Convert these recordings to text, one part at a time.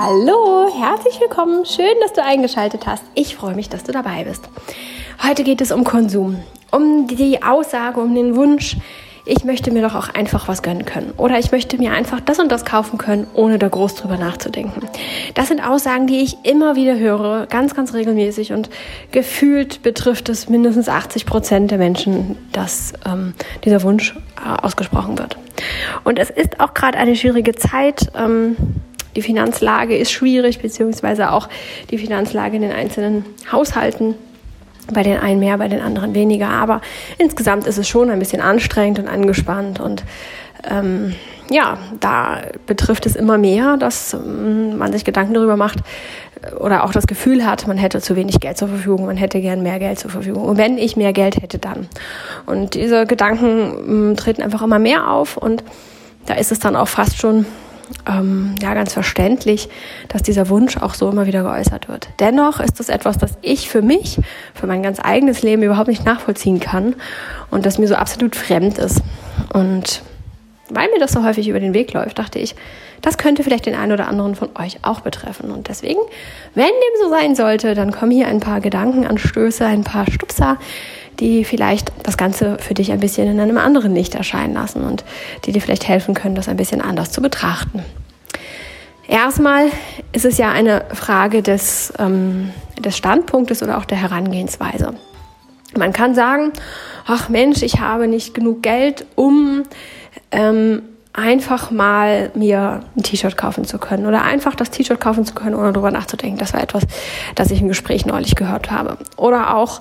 Hallo, herzlich willkommen. Schön, dass du eingeschaltet hast. Ich freue mich, dass du dabei bist. Heute geht es um Konsum, um die Aussage, um den Wunsch, ich möchte mir doch auch einfach was gönnen können. Oder ich möchte mir einfach das und das kaufen können, ohne da groß drüber nachzudenken. Das sind Aussagen, die ich immer wieder höre, ganz, ganz regelmäßig. Und gefühlt betrifft es mindestens 80 Prozent der Menschen, dass ähm, dieser Wunsch äh, ausgesprochen wird. Und es ist auch gerade eine schwierige Zeit. Ähm, die Finanzlage ist schwierig, beziehungsweise auch die Finanzlage in den einzelnen Haushalten bei den einen mehr, bei den anderen weniger. Aber insgesamt ist es schon ein bisschen anstrengend und angespannt. Und ähm, ja, da betrifft es immer mehr, dass ähm, man sich Gedanken darüber macht oder auch das Gefühl hat, man hätte zu wenig Geld zur Verfügung, man hätte gern mehr Geld zur Verfügung. Und wenn ich mehr Geld hätte, dann. Und diese Gedanken ähm, treten einfach immer mehr auf und da ist es dann auch fast schon ähm, ja ganz verständlich, dass dieser Wunsch auch so immer wieder geäußert wird. Dennoch ist es etwas, das ich für mich, für mein ganz eigenes Leben überhaupt nicht nachvollziehen kann und das mir so absolut fremd ist. Und weil mir das so häufig über den Weg läuft, dachte ich, das könnte vielleicht den einen oder anderen von euch auch betreffen. Und deswegen, wenn dem so sein sollte, dann kommen hier ein paar Gedankenanstöße, ein paar Stupser, die vielleicht das Ganze für dich ein bisschen in einem anderen Licht erscheinen lassen und die dir vielleicht helfen können, das ein bisschen anders zu betrachten. Erstmal ist es ja eine Frage des, ähm, des Standpunktes oder auch der Herangehensweise. Man kann sagen, ach Mensch, ich habe nicht genug Geld, um ähm, einfach mal mir ein T-Shirt kaufen zu können oder einfach das T-Shirt kaufen zu können, ohne darüber nachzudenken. Das war etwas, das ich im Gespräch neulich gehört habe. Oder auch,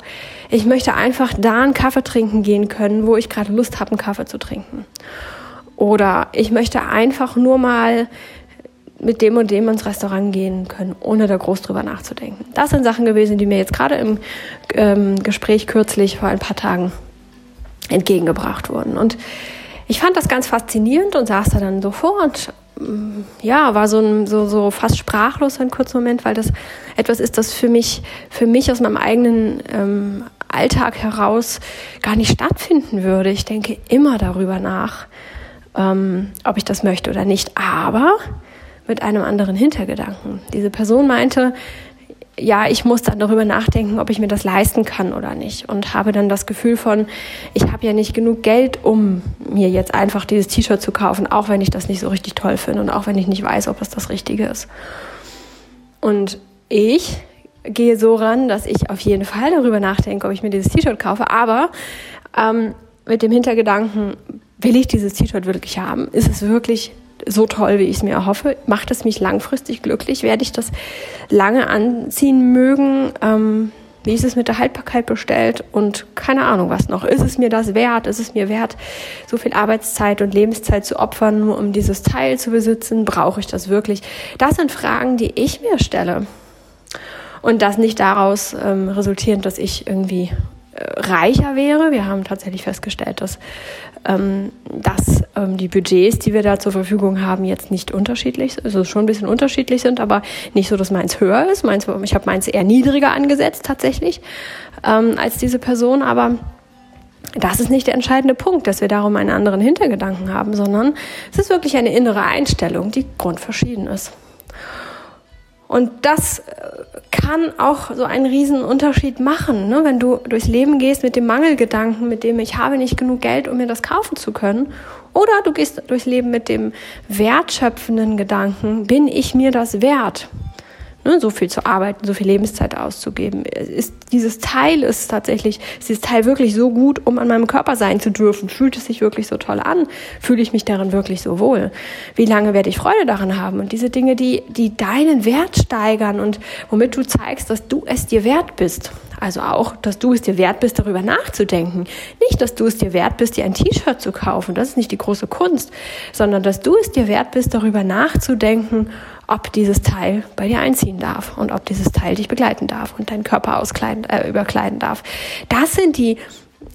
ich möchte einfach da einen Kaffee trinken gehen können, wo ich gerade Lust habe, einen Kaffee zu trinken. Oder ich möchte einfach nur mal mit dem und dem ins Restaurant gehen können, ohne da groß drüber nachzudenken. Das sind Sachen gewesen, die mir jetzt gerade im ähm, Gespräch kürzlich vor ein paar Tagen entgegengebracht wurden. Und ich fand das ganz faszinierend und saß da dann so vor und mm, ja, war so, ein, so, so fast sprachlos einen kurzen Moment, weil das etwas ist, das für mich, für mich aus meinem eigenen ähm, Alltag heraus gar nicht stattfinden würde. Ich denke immer darüber nach, ähm, ob ich das möchte oder nicht, aber mit einem anderen Hintergedanken. Diese Person meinte, ja, ich muss dann darüber nachdenken, ob ich mir das leisten kann oder nicht. Und habe dann das Gefühl von, ich habe ja nicht genug Geld, um mir jetzt einfach dieses T-Shirt zu kaufen, auch wenn ich das nicht so richtig toll finde und auch wenn ich nicht weiß, ob es das Richtige ist. Und ich gehe so ran, dass ich auf jeden Fall darüber nachdenke, ob ich mir dieses T-Shirt kaufe, aber ähm, mit dem Hintergedanken, will ich dieses T-Shirt wirklich haben? Ist es wirklich so toll, wie ich es mir erhoffe? Macht es mich langfristig glücklich? Werde ich das lange anziehen mögen? Ähm, wie ist es mit der Haltbarkeit bestellt? Und keine Ahnung, was noch. Ist es mir das wert? Ist es mir wert, so viel Arbeitszeit und Lebenszeit zu opfern, nur um dieses Teil zu besitzen? Brauche ich das wirklich? Das sind Fragen, die ich mir stelle. Und das nicht daraus ähm, resultierend, dass ich irgendwie reicher wäre. Wir haben tatsächlich festgestellt, dass, dass ähm, die Budgets, die wir da zur Verfügung haben, jetzt nicht unterschiedlich, also schon ein bisschen unterschiedlich sind, aber nicht so, dass meins höher ist. Meins, ich habe meins eher niedriger angesetzt tatsächlich ähm, als diese Person, aber das ist nicht der entscheidende Punkt, dass wir darum einen anderen Hintergedanken haben, sondern es ist wirklich eine innere Einstellung, die grundverschieden ist. Und das äh, kann auch so einen riesen Unterschied machen, ne? wenn du durchs Leben gehst mit dem Mangelgedanken, mit dem ich habe nicht genug Geld, um mir das kaufen zu können. Oder du gehst durchs Leben mit dem wertschöpfenden Gedanken, bin ich mir das wert? Ne, so viel zu arbeiten, so viel Lebenszeit auszugeben. Ist dieses Teil ist tatsächlich, ist dieses Teil wirklich so gut, um an meinem Körper sein zu dürfen? Fühlt es sich wirklich so toll an? Fühle ich mich darin wirklich so wohl? Wie lange werde ich Freude daran haben? Und diese Dinge, die, die deinen Wert steigern und womit du zeigst, dass du es dir wert bist. Also auch, dass du es dir wert bist, darüber nachzudenken. Nicht, dass du es dir wert bist, dir ein T-Shirt zu kaufen. Das ist nicht die große Kunst, sondern dass du es dir wert bist, darüber nachzudenken, ob dieses Teil bei dir einziehen darf und ob dieses Teil dich begleiten darf und deinen Körper auskleiden, äh, überkleiden darf. Das sind die,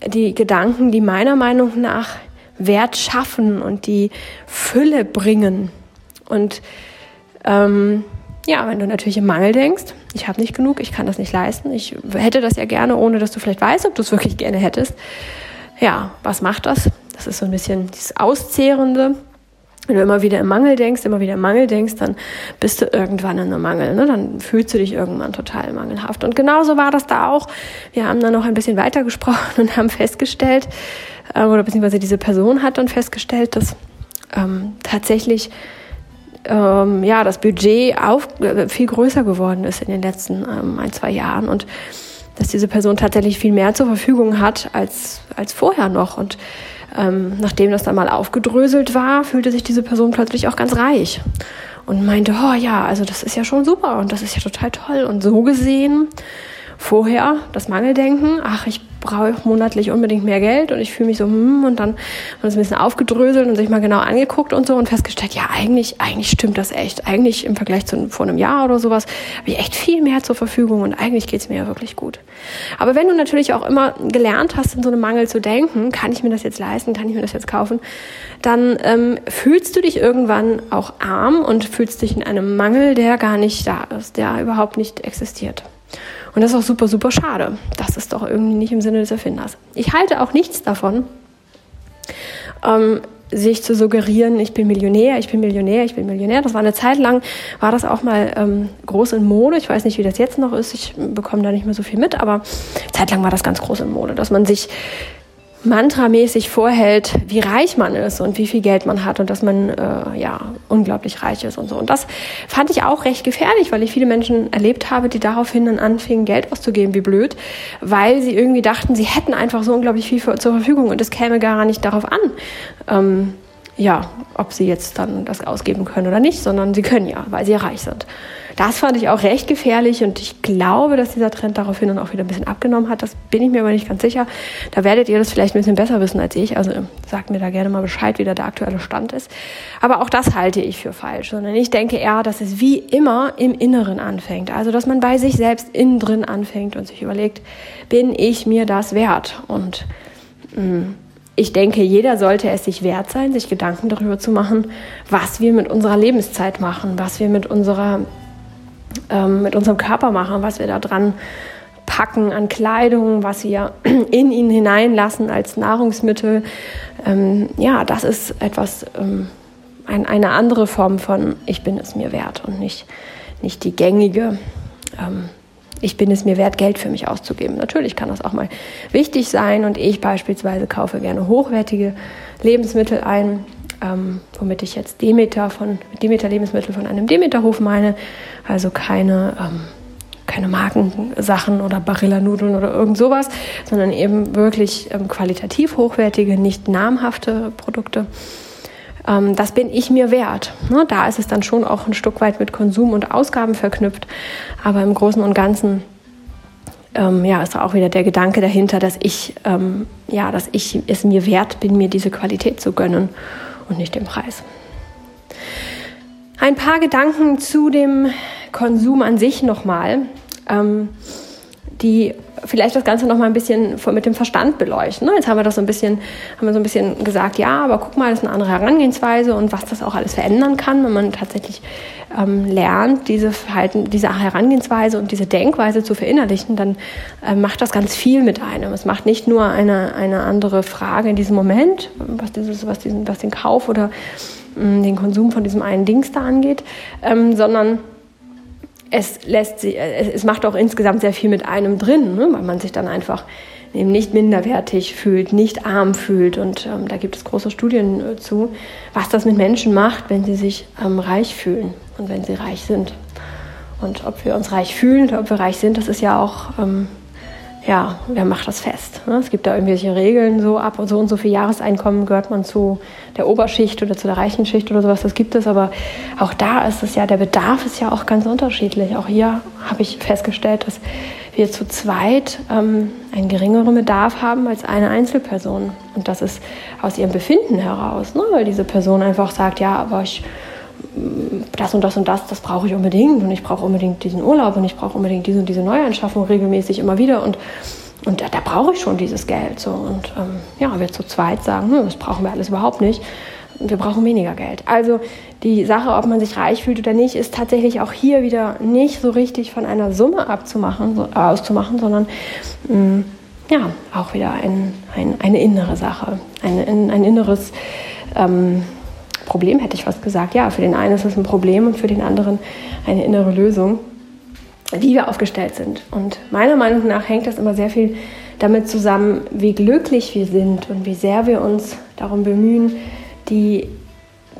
die Gedanken, die meiner Meinung nach Wert schaffen und die Fülle bringen. Und ähm, ja, wenn du natürlich im Mangel denkst, ich habe nicht genug, ich kann das nicht leisten, ich hätte das ja gerne, ohne dass du vielleicht weißt, ob du es wirklich gerne hättest, ja, was macht das? Das ist so ein bisschen dieses Auszehrende. Wenn du immer wieder im Mangel denkst, immer wieder im Mangel denkst, dann bist du irgendwann in einem Mangel. Ne? Dann fühlst du dich irgendwann total mangelhaft. Und genauso war das da auch. Wir haben dann noch ein bisschen weiter gesprochen und haben festgestellt, äh, oder beziehungsweise diese Person hat dann festgestellt, dass ähm, tatsächlich ähm, ja, das Budget auf, äh, viel größer geworden ist in den letzten ähm, ein, zwei Jahren und dass diese Person tatsächlich viel mehr zur Verfügung hat als, als vorher noch. Und ähm, nachdem das dann mal aufgedröselt war, fühlte sich diese Person plötzlich auch ganz reich und meinte, oh ja, also das ist ja schon super und das ist ja total toll. Und so gesehen vorher das Mangeldenken, ach, ich brauche monatlich unbedingt mehr Geld und ich fühle mich so, hm, und dann wir es ein bisschen aufgedröselt und sich mal genau angeguckt und so und festgestellt, ja, eigentlich, eigentlich stimmt das echt. Eigentlich im Vergleich zu vor einem Jahr oder sowas habe ich echt viel mehr zur Verfügung und eigentlich geht es mir ja wirklich gut. Aber wenn du natürlich auch immer gelernt hast, in so einem Mangel zu denken, kann ich mir das jetzt leisten, kann ich mir das jetzt kaufen, dann ähm, fühlst du dich irgendwann auch arm und fühlst dich in einem Mangel, der gar nicht da ist, der überhaupt nicht existiert. Und das ist auch super, super schade. Das ist doch irgendwie nicht im Sinne des Erfinders. Ich halte auch nichts davon, ähm, sich zu suggerieren, ich bin Millionär, ich bin Millionär, ich bin Millionär. Das war eine Zeit lang, war das auch mal ähm, groß in Mode. Ich weiß nicht, wie das jetzt noch ist. Ich bekomme da nicht mehr so viel mit, aber zeitlang war das ganz groß in Mode, dass man sich mantramäßig vorhält, wie reich man ist und wie viel Geld man hat und dass man äh, ja unglaublich reich ist und so. Und das fand ich auch recht gefährlich, weil ich viele Menschen erlebt habe, die daraufhin dann anfingen, Geld auszugeben, wie blöd, weil sie irgendwie dachten, sie hätten einfach so unglaublich viel für, zur Verfügung und es käme gar nicht darauf an. Ähm, ja, ob sie jetzt dann das ausgeben können oder nicht, sondern sie können ja, weil sie reich sind. Das fand ich auch recht gefährlich und ich glaube, dass dieser Trend daraufhin dann auch wieder ein bisschen abgenommen hat. Das bin ich mir aber nicht ganz sicher. Da werdet ihr das vielleicht ein bisschen besser wissen als ich. Also sagt mir da gerne mal Bescheid, wie da der aktuelle Stand ist. Aber auch das halte ich für falsch, sondern ich denke eher, dass es wie immer im Inneren anfängt. Also, dass man bei sich selbst innen drin anfängt und sich überlegt, bin ich mir das wert? Und mh, mm, ich denke, jeder sollte es sich wert sein, sich Gedanken darüber zu machen, was wir mit unserer Lebenszeit machen, was wir mit unserer ähm, mit unserem Körper machen, was wir da dran packen an Kleidung, was wir in ihn hineinlassen als Nahrungsmittel. Ähm, ja, das ist etwas, ähm, ein, eine andere Form von ich bin es mir wert und nicht, nicht die gängige ähm, ich bin es mir wert, Geld für mich auszugeben. Natürlich kann das auch mal wichtig sein und ich beispielsweise kaufe gerne hochwertige Lebensmittel ein, ähm, womit ich jetzt Demeter von Demeter Lebensmittel von einem Demeterhof meine, also keine ähm, keine Markensachen oder Barilla-Nudeln oder irgend sowas, sondern eben wirklich ähm, qualitativ hochwertige, nicht namhafte Produkte. Ähm, das bin ich mir wert. Ne? Da ist es dann schon auch ein Stück weit mit Konsum und Ausgaben verknüpft, aber im Großen und Ganzen ähm, ja, ist auch wieder der Gedanke dahinter, dass ich, ähm, ja, dass ich es mir wert bin, mir diese Qualität zu gönnen und nicht den Preis. Ein paar Gedanken zu dem Konsum an sich nochmal, ähm, die vielleicht das Ganze noch mal ein bisschen mit dem Verstand beleuchten. Ne? Jetzt haben wir das so ein bisschen, haben wir so ein bisschen gesagt, ja, aber guck mal, das ist eine andere Herangehensweise und was das auch alles verändern kann, wenn man tatsächlich ähm, lernt, diese Verhalten, diese Herangehensweise und diese Denkweise zu verinnerlichen, dann äh, macht das ganz viel mit einem. Es macht nicht nur eine, eine andere Frage in diesem Moment, was, dieses, was, diesen, was den Kauf oder mh, mm, den Konsum von diesem einen Dings da angeht, ähm, sondern es lässt sie, es macht auch insgesamt sehr viel mit einem drin, ne? weil man sich dann einfach eben nicht minderwertig fühlt, nicht arm fühlt. Und ähm, da gibt es große Studien äh, zu, was das mit Menschen macht, wenn sie sich ähm, reich fühlen und wenn sie reich sind. Und ob wir uns reich fühlen oder ob wir reich sind, das ist ja auch ähm, ja, wer macht das fest? Ne? Es gibt da irgendwelche Regeln, so ab und so und so viel Jahreseinkommen gehört man zu der Oberschicht oder zu der reichen Schicht oder sowas, das gibt es, aber auch da ist es ja, der Bedarf ist ja auch ganz unterschiedlich. Auch hier habe ich festgestellt, dass wir zu zweit ähm, einen geringeren Bedarf haben als eine Einzelperson. Und das ist aus ihrem Befinden heraus, ne? weil diese Person einfach sagt, ja, aber ich das und das und das, das brauche ich unbedingt und ich brauche unbedingt diesen Urlaub und ich brauche unbedingt diese und diese Neuanschaffung regelmäßig immer wieder und, und da, da brauche ich schon dieses Geld. So. Und ähm, ja, wir zu zweit sagen, hm, das brauchen wir alles überhaupt nicht. Wir brauchen weniger Geld. Also die Sache, ob man sich reich fühlt oder nicht, ist tatsächlich auch hier wieder nicht so richtig von einer Summe abzumachen, so, äh, auszumachen, sondern mh, hm, ja, auch wieder ein, ein, eine innere Sache, ein, ein inneres ähm, Problem, hätte ich fast gesagt. Ja, für den einen ist es ein Problem und für den anderen eine innere Lösung, wie wir aufgestellt sind. Und meiner Meinung nach hängt das immer sehr viel damit zusammen, wie glücklich wir sind und wie sehr wir uns darum bemühen, die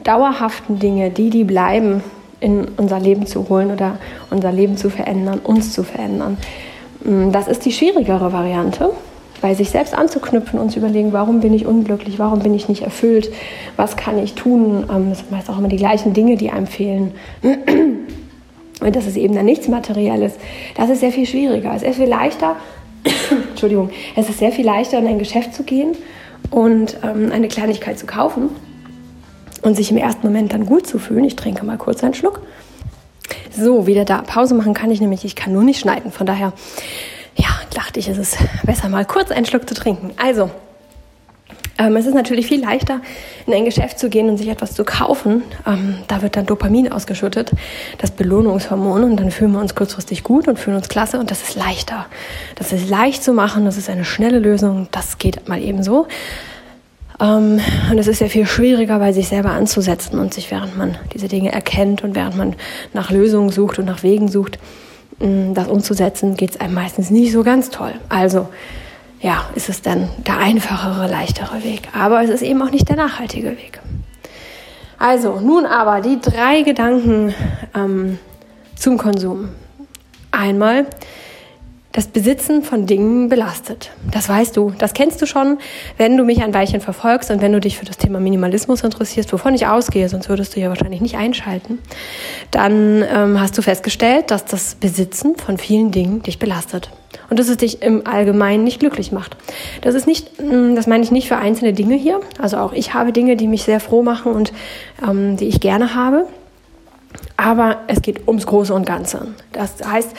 dauerhaften Dinge, die, die bleiben, in unser Leben zu holen oder unser Leben zu verändern, uns zu verändern. Mm, das ist die schwierigere Variante, bei sich selbst anzuknüpfen und zu überlegen, warum bin ich unglücklich, warum bin ich nicht erfüllt, was kann ich tun. Das ähm, sind meist auch immer die gleichen Dinge, die einem fehlen. Und das ist eben dann nichts Materielles. Das ist sehr viel schwieriger. Es ist viel leichter, Entschuldigung, es ist sehr viel leichter, in ein Geschäft zu gehen und ähm, eine Kleinigkeit zu kaufen und sich im ersten Moment dann gut zu fühlen. Ich trinke mal kurz einen Schluck. So, wieder da. Pause machen kann ich nämlich, ich kann nur nicht schneiden. Von daher, dachte ich, ist es besser mal kurz einen Schluck zu trinken. Also, ähm, es ist natürlich viel leichter, in ein Geschäft zu gehen und sich etwas zu kaufen. Ähm, da wird dann Dopamin ausgeschüttet, das Belohnungshormon, und dann fühlen wir uns kurzfristig gut und fühlen uns klasse und das ist leichter. Das ist leicht zu machen, das ist eine schnelle Lösung, das geht mal eben so. Ähm, und es ist sehr viel schwieriger, bei sich selber anzusetzen und sich, während man diese Dinge erkennt und während man nach Lösungen sucht und nach Wegen sucht, das umzusetzen, geht es einem meistens nicht so ganz toll. Also, ja, ist es dann der einfachere, leichtere Weg. Aber es ist eben auch nicht der nachhaltige Weg. Also, nun aber die drei Gedanken ähm, zum Konsum. Einmal, das Besitzen von Dingen belastet. Das weißt du, das kennst du schon, wenn du mich ein Weilchen verfolgst und wenn du dich für das Thema Minimalismus interessierst, wovon ich ausgehe, sonst würdest du ja wahrscheinlich nicht einschalten, dann ähm, hast du festgestellt, dass das Besitzen von vielen Dingen dich belastet und dass es dich im Allgemeinen nicht glücklich macht. Das ist nicht, mm, das meine ich nicht für einzelne Dinge hier. Also auch ich habe Dinge, die mich sehr froh machen und ähm, die ich gerne habe. Aber es geht ums Große und Ganze. Das heißt,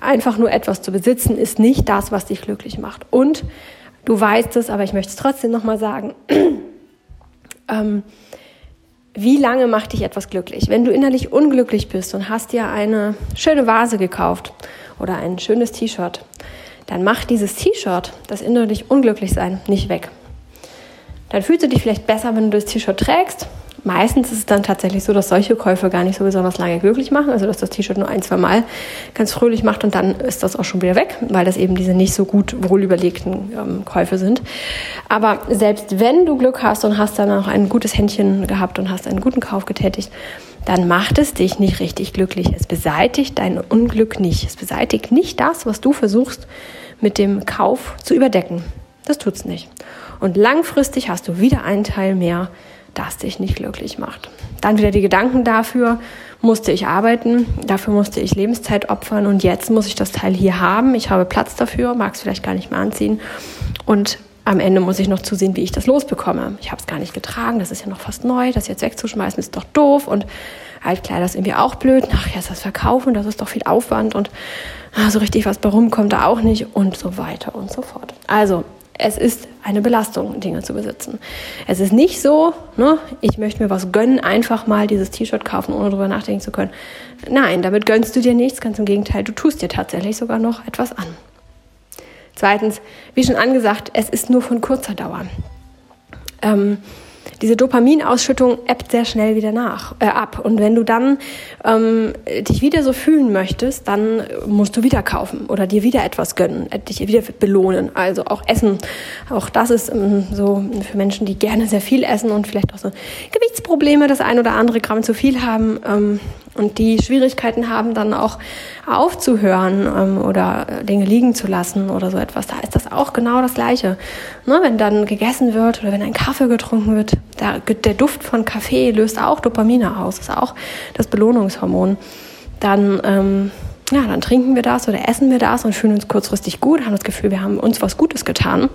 einfach nur etwas zu besitzen, ist nicht das, was dich glücklich macht. Und du weißt es, aber ich möchte es trotzdem nochmal sagen. ähm, wie lange macht dich etwas glücklich? Wenn du innerlich unglücklich bist und hast dir eine schöne Vase gekauft oder ein schönes T-Shirt, dann macht dieses T-Shirt, das innerlich unglücklich sein, nicht weg. Dann fühlst du dich vielleicht besser, wenn du das T-Shirt trägst Meistens ist es dann tatsächlich so, dass solche Käufe gar nicht so besonders lange glücklich machen. Also dass das T-Shirt nur ein, zwei Mal ganz fröhlich macht und dann ist das auch schon wieder weg, weil das eben diese nicht so gut wohlüberlegten ähm, Käufe sind. Aber selbst wenn du Glück hast und hast dann auch ein gutes Händchen gehabt und hast einen guten Kauf getätigt, dann macht es dich nicht richtig glücklich. Es beseitigt dein Unglück nicht. Es beseitigt nicht das, was du versuchst mit dem Kauf zu überdecken. Das tut's nicht. Und langfristig hast du wieder einen Teil mehr das dich nicht glücklich macht. Dann wieder die Gedanken dafür, musste ich arbeiten, dafür musste ich Lebenszeit opfern und jetzt muss ich das Teil hier haben. Ich habe Platz dafür, mag es vielleicht gar nicht mehr anziehen und am Ende muss ich noch zusehen, wie ich das losbekomme. Ich habe es gar nicht getragen, das ist ja noch fast neu, das jetzt wegzuschmeißen ist doch doof und Altkleider ist irgendwie auch blöd. Ach, jetzt das Verkaufen, das ist doch viel Aufwand und ah, so richtig was bei rumkommt da auch nicht und so weiter und so fort. Also es ist eine Belastung, Dinge zu besitzen. Es ist nicht so, ne, ich möchte mir was gönnen, einfach mal dieses T-Shirt kaufen, ohne darüber nachdenken zu können. Nein, damit gönnst du dir nichts, ganz im Gegenteil, du tust dir tatsächlich sogar noch etwas an. Zweitens, wie schon angesagt, es ist nur von kurzer Dauer. Ähm, diese Dopaminausschüttung ebbt sehr schnell wieder nach, äh, ab. Und wenn du dann ähm, dich wieder so fühlen möchtest, dann musst du wieder kaufen oder dir wieder etwas gönnen, äh, dich wieder belohnen. Also auch Essen. Auch das ist ähm, so für Menschen, die gerne sehr viel essen und vielleicht auch so Gewichtsprobleme, das ein oder andere Gramm zu viel haben. Ähm, und die Schwierigkeiten haben, dann auch aufzuhören ähm, oder äh, Dinge liegen zu lassen oder so etwas, da ist das auch genau das Gleiche. Ne, wenn dann gegessen wird oder wenn ein Kaffee getrunken wird, da, der Duft von Kaffee löst auch Dopamine aus, ist auch das Belohnungshormon. Dann ähm, ja, dann trinken wir das oder essen wir das und fühlen uns kurzfristig gut, haben das Gefühl, wir haben uns was Gutes getan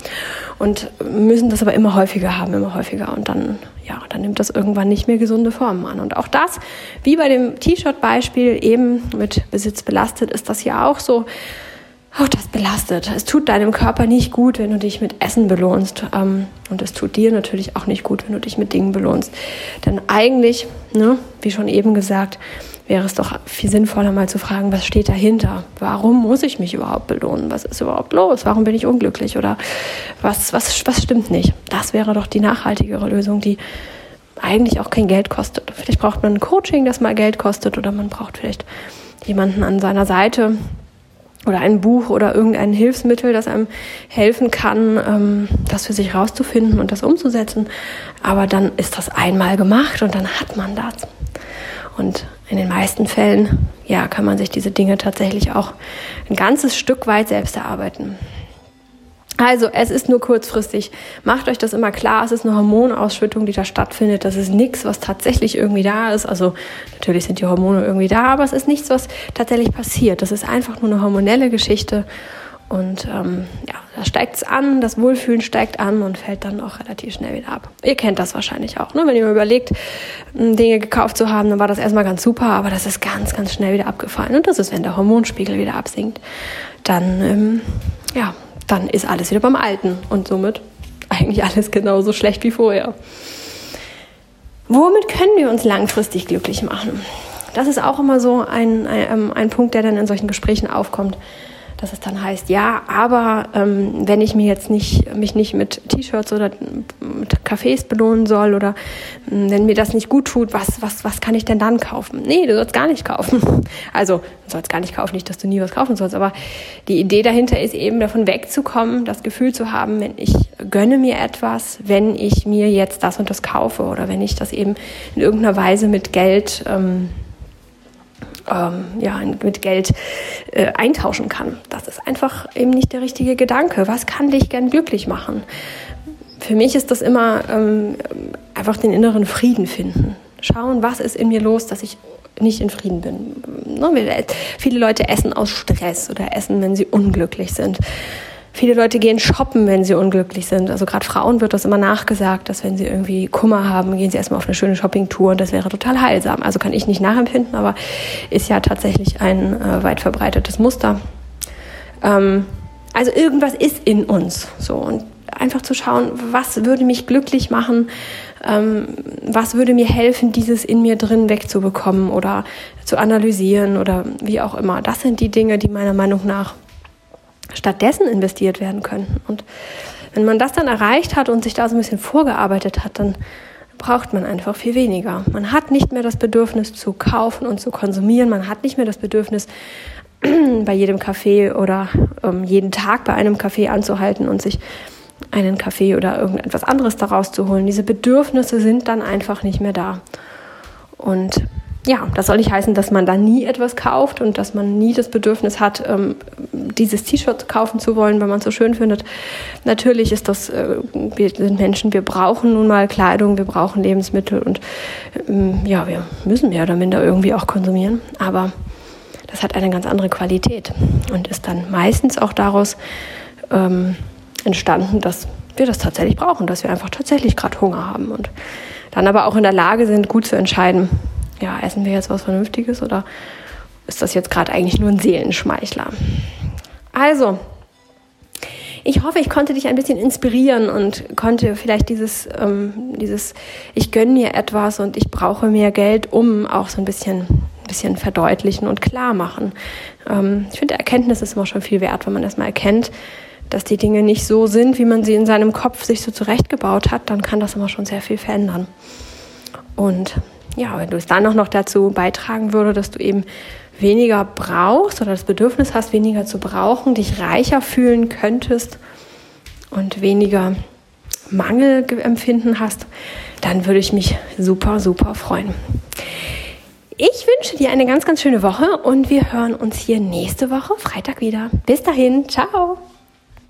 und müssen das aber immer häufiger haben, immer häufiger und dann, ja, dann nimmt das irgendwann nicht mehr gesunde Formen an. Und auch das, wie bei dem T-Shirt-Beispiel eben mit Besitz belastet, ist das ja auch so. auch das belastet. Es tut deinem Körper nicht gut, wenn du dich mit Essen belohnst. Ähm, und es tut dir natürlich auch nicht gut, wenn du dich mit Dingen belohnst. Denn eigentlich, ne, wie schon eben gesagt, wäre es doch viel sinnvoller, mal zu fragen, was steht dahinter? Warum muss ich mich überhaupt belohnen? Was ist überhaupt los? Warum bin ich unglücklich? Oder was, was, was stimmt nicht? Das wäre doch die nachhaltigere Lösung, die eigentlich auch kein Geld kostet. Vielleicht braucht man ein Coaching, das mal Geld kostet, oder man braucht vielleicht jemanden an seiner Seite, oder ein Buch oder irgendein Hilfsmittel, das einem helfen kann, ähm, das für sich rauszufinden und das umzusetzen. Aber dann ist das einmal gemacht und dann hat man das. Und in den meisten Fällen, ja, kann man sich diese Dinge tatsächlich auch ein ganzes Stück weit selbst erarbeiten. Also, es ist nur kurzfristig. Macht euch das immer klar. Es ist eine Hormonausschüttung, die da stattfindet. Das ist nichts, was tatsächlich irgendwie da ist. Also, natürlich sind die Hormone irgendwie da, aber es ist nichts, was tatsächlich passiert. Das ist einfach nur eine hormonelle Geschichte. Und ähm, ja, da steigt es an, das Wohlfühlen steigt an und fällt dann auch relativ schnell wieder ab. Ihr kennt das wahrscheinlich auch. Ne? Wenn ihr überlegt, Dinge gekauft zu haben, dann war das erstmal ganz super, aber das ist ganz, ganz schnell wieder abgefallen. Und das ist, wenn der Hormonspiegel wieder absinkt. Dann, ähm, ja, dann ist alles wieder beim Alten und somit eigentlich alles genauso schlecht wie vorher. Womit können wir uns langfristig glücklich machen? Das ist auch immer so ein, ein, ähm, ein Punkt, der dann in solchen Gesprächen aufkommt dass es dann heißt, ja, aber ähm, wenn ich mir jetzt nicht, mich nicht mit T-Shirts oder mit Cafés belohnen soll oder ähm, wenn mir das nicht gut tut, was, was, was kann ich denn dann kaufen? Nee, du sollst gar nicht kaufen. Also, du sollst gar nicht kaufen, nicht, dass du nie was kaufen sollst, aber die Idee dahinter ist eben davon wegzukommen, das Gefühl zu haben, wenn ich gönne mir etwas, wenn ich mir jetzt das und das kaufe oder wenn ich das eben in irgendeiner Weise mit Geld ähm, ähm, ja, mit Geld äh, eintauschen kann. Das ist einfach eben nicht der richtige Gedanke. Was kann dich gern glücklich machen? Für mich ist das immer ähm, einfach den inneren Frieden finden. Schauen, was ist in mir los, dass ich nicht in Frieden bin. Ne, viele Leute essen aus Stress oder essen, wenn sie unglücklich sind. Viele Leute gehen shoppen, wenn sie unglücklich sind. Also gerade Frauen wird das immer nachgesagt, dass wenn sie irgendwie Kummer haben, gehen sie erstmal auf eine schöne Shoppingtour und das wäre total heilsam. Also kann ich nicht nachempfinden, aber ist ja tatsächlich ein äh, weit verbreitetes Muster. Ähm, also irgendwas ist in uns so und einfach zu schauen, was würde mich glücklich machen, ähm, was würde mir helfen, dieses in mir drin wegzubekommen oder zu analysieren oder wie auch immer. Das sind die Dinge, die meiner Meinung nach stattdessen investiert werden könnten. Und wenn man das dann erreicht hat und sich da so ein bisschen vorgearbeitet hat, dann braucht man einfach viel weniger. Man hat nicht mehr das Bedürfnis zu kaufen und zu konsumieren. Man hat nicht mehr das Bedürfnis, bei jedem Kaffee oder ähm, jeden Tag bei einem Kaffee anzuhalten und sich einen Kaffee oder irgendetwas anderes daraus zu holen. Diese Bedürfnisse sind dann einfach nicht mehr da. Und ja, das soll nicht heißen, dass man da nie etwas kauft und dass man nie das Bedürfnis hat, ähm, dieses T-Shirt kaufen zu wollen, wenn man es so schön findet. Natürlich ist das, äh, wir sind Menschen, wir brauchen nun mal Kleidung, wir brauchen Lebensmittel und ähm, ja, wir müssen mehr oder minder irgendwie auch konsumieren. Aber das hat eine ganz andere Qualität und ist dann meistens auch daraus ähm, entstanden, dass wir das tatsächlich brauchen, dass wir einfach tatsächlich gerade Hunger haben und dann aber auch in der Lage sind, gut zu entscheiden, ja, essen wir jetzt was Vernünftiges oder ist das jetzt gerade eigentlich nur ein Seelenschmeichler? Also, ich hoffe, ich konnte dich ein bisschen inspirieren und konnte vielleicht dieses, ähm, dieses ich gönne mir etwas und ich brauche mehr Geld, um auch so ein bisschen, bisschen verdeutlichen und klar machen. Ähm, ich finde, Erkenntnis ist immer schon viel wert, wenn man das mal erkennt, dass die Dinge nicht so sind, wie man sie in seinem Kopf sich so zurechtgebaut hat, dann kann das immer schon sehr viel verändern. Und ja, wenn du es dann auch noch dazu beitragen würde, dass du eben weniger brauchst oder das Bedürfnis hast, weniger zu brauchen, dich reicher fühlen könntest und weniger Mangelempfinden hast, dann würde ich mich super, super freuen. Ich wünsche dir eine ganz, ganz schöne Woche und wir hören uns hier nächste Woche Freitag wieder. Bis dahin, ciao.